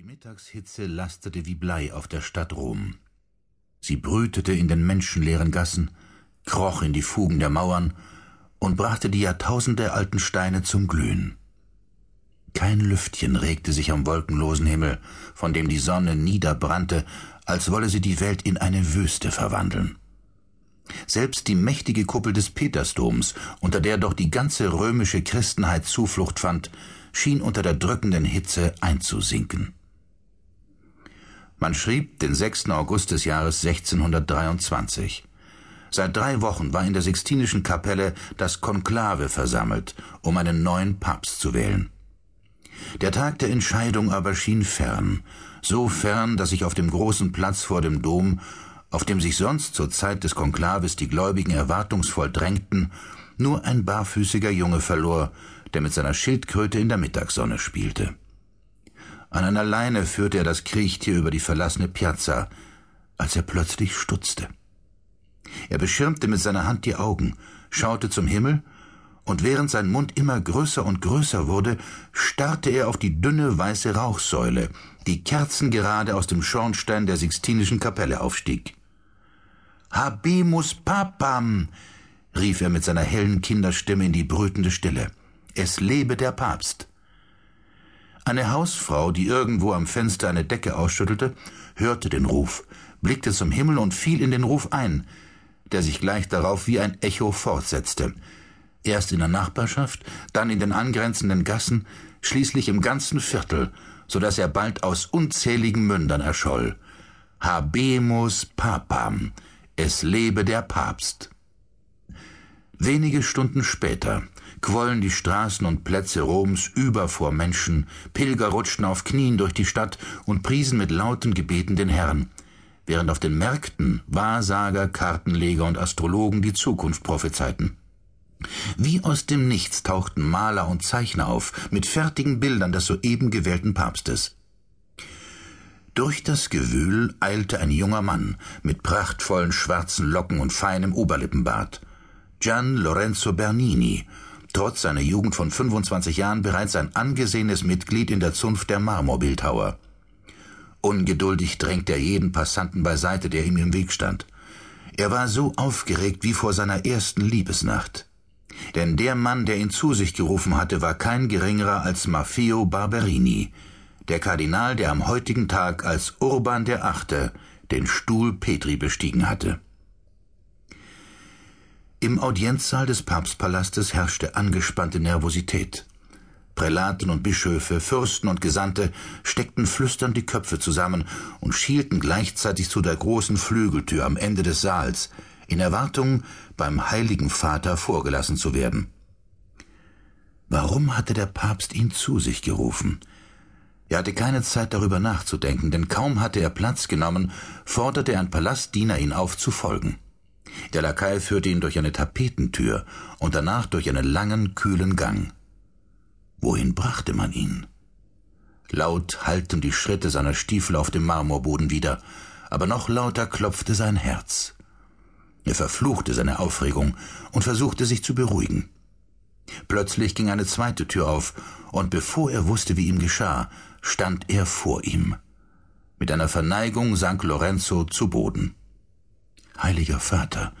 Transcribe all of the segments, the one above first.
Die Mittagshitze lastete wie Blei auf der Stadt Rom. Sie brütete in den menschenleeren Gassen, kroch in die Fugen der Mauern und brachte die jahrtausendealten Steine zum Glühen. Kein Lüftchen regte sich am wolkenlosen Himmel, von dem die Sonne niederbrannte, als wolle sie die Welt in eine Wüste verwandeln. Selbst die mächtige Kuppel des Petersdoms, unter der doch die ganze römische Christenheit Zuflucht fand, schien unter der drückenden Hitze einzusinken. Man schrieb den 6. August des Jahres 1623. Seit drei Wochen war in der Sixtinischen Kapelle das Konklave versammelt, um einen neuen Papst zu wählen. Der Tag der Entscheidung aber schien fern, so fern, dass sich auf dem großen Platz vor dem Dom, auf dem sich sonst zur Zeit des Konklaves die Gläubigen erwartungsvoll drängten, nur ein barfüßiger Junge verlor, der mit seiner Schildkröte in der Mittagssonne spielte. An einer Leine führte er das Kriechtier über die verlassene Piazza, als er plötzlich stutzte. Er beschirmte mit seiner Hand die Augen, schaute zum Himmel, und während sein Mund immer größer und größer wurde, starrte er auf die dünne weiße Rauchsäule, die kerzengerade aus dem Schornstein der Sixtinischen Kapelle aufstieg. Habemus Papam! rief er mit seiner hellen Kinderstimme in die brütende Stille. Es lebe der Papst! Eine Hausfrau, die irgendwo am Fenster eine Decke ausschüttelte, hörte den Ruf, blickte zum Himmel und fiel in den Ruf ein, der sich gleich darauf wie ein Echo fortsetzte. Erst in der Nachbarschaft, dann in den angrenzenden Gassen, schließlich im ganzen Viertel, so dass er bald aus unzähligen Mündern erscholl. Habemus Papam, es lebe der Papst. Wenige Stunden später quollen die Straßen und Plätze Roms über vor Menschen, Pilger rutschten auf Knien durch die Stadt und priesen mit lauten Gebeten den Herrn, während auf den Märkten Wahrsager, Kartenleger und Astrologen die Zukunft prophezeiten. Wie aus dem Nichts tauchten Maler und Zeichner auf, mit fertigen Bildern des soeben gewählten Papstes. Durch das Gewühl eilte ein junger Mann mit prachtvollen schwarzen Locken und feinem Oberlippenbart. Gian Lorenzo Bernini, trotz seiner Jugend von 25 Jahren bereits ein angesehenes Mitglied in der Zunft der Marmorbildhauer. Ungeduldig drängte er jeden Passanten beiseite, der ihm im Weg stand. Er war so aufgeregt wie vor seiner ersten Liebesnacht. Denn der Mann, der ihn zu sich gerufen hatte, war kein geringerer als Maffeo Barberini, der Kardinal, der am heutigen Tag als Urban der Achte den Stuhl Petri bestiegen hatte. Im Audienzsaal des Papstpalastes herrschte angespannte Nervosität. Prälaten und Bischöfe, Fürsten und Gesandte steckten flüsternd die Köpfe zusammen und schielten gleichzeitig zu der großen Flügeltür am Ende des Saals, in Erwartung, beim Heiligen Vater vorgelassen zu werden. Warum hatte der Papst ihn zu sich gerufen? Er hatte keine Zeit darüber nachzudenken, denn kaum hatte er Platz genommen, forderte ein Palastdiener ihn auf zu folgen. Der Lakai führte ihn durch eine Tapetentür und danach durch einen langen, kühlen Gang. Wohin brachte man ihn? Laut hallten die Schritte seiner Stiefel auf dem Marmorboden wieder, aber noch lauter klopfte sein Herz. Er verfluchte seine Aufregung und versuchte sich zu beruhigen. Plötzlich ging eine zweite Tür auf, und bevor er wusste, wie ihm geschah, stand er vor ihm. Mit einer Verneigung sank Lorenzo zu Boden. Heiliger Vater,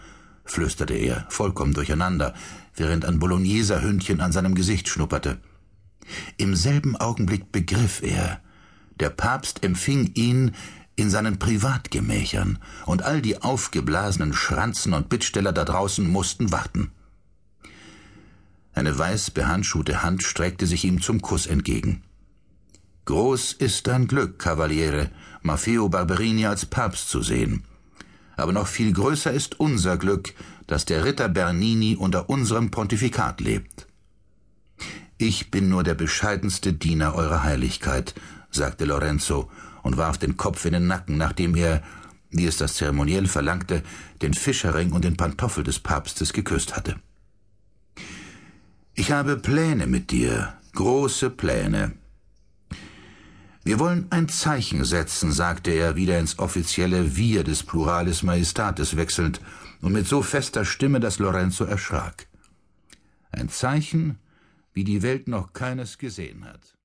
flüsterte er, vollkommen durcheinander, während ein Bologneser Hündchen an seinem Gesicht schnupperte. Im selben Augenblick begriff er, der Papst empfing ihn in seinen Privatgemächern, und all die aufgeblasenen Schranzen und Bittsteller da draußen mussten warten. Eine weiß behandschuhte Hand streckte sich ihm zum Kuss entgegen. Groß ist dein Glück, Kavaliere, Maffeo Barberini als Papst zu sehen aber noch viel größer ist unser Glück, dass der Ritter Bernini unter unserem Pontifikat lebt. Ich bin nur der bescheidenste Diener eurer Heiligkeit, sagte Lorenzo und warf den Kopf in den Nacken, nachdem er, wie es das Zeremoniell verlangte, den Fischerring und den Pantoffel des Papstes geküsst hatte. Ich habe Pläne mit dir, große Pläne, wir wollen ein Zeichen setzen, sagte er, wieder ins offizielle Wir des Pluralis Majestatis wechselnd und mit so fester Stimme, dass Lorenzo erschrak. Ein Zeichen, wie die Welt noch keines gesehen hat.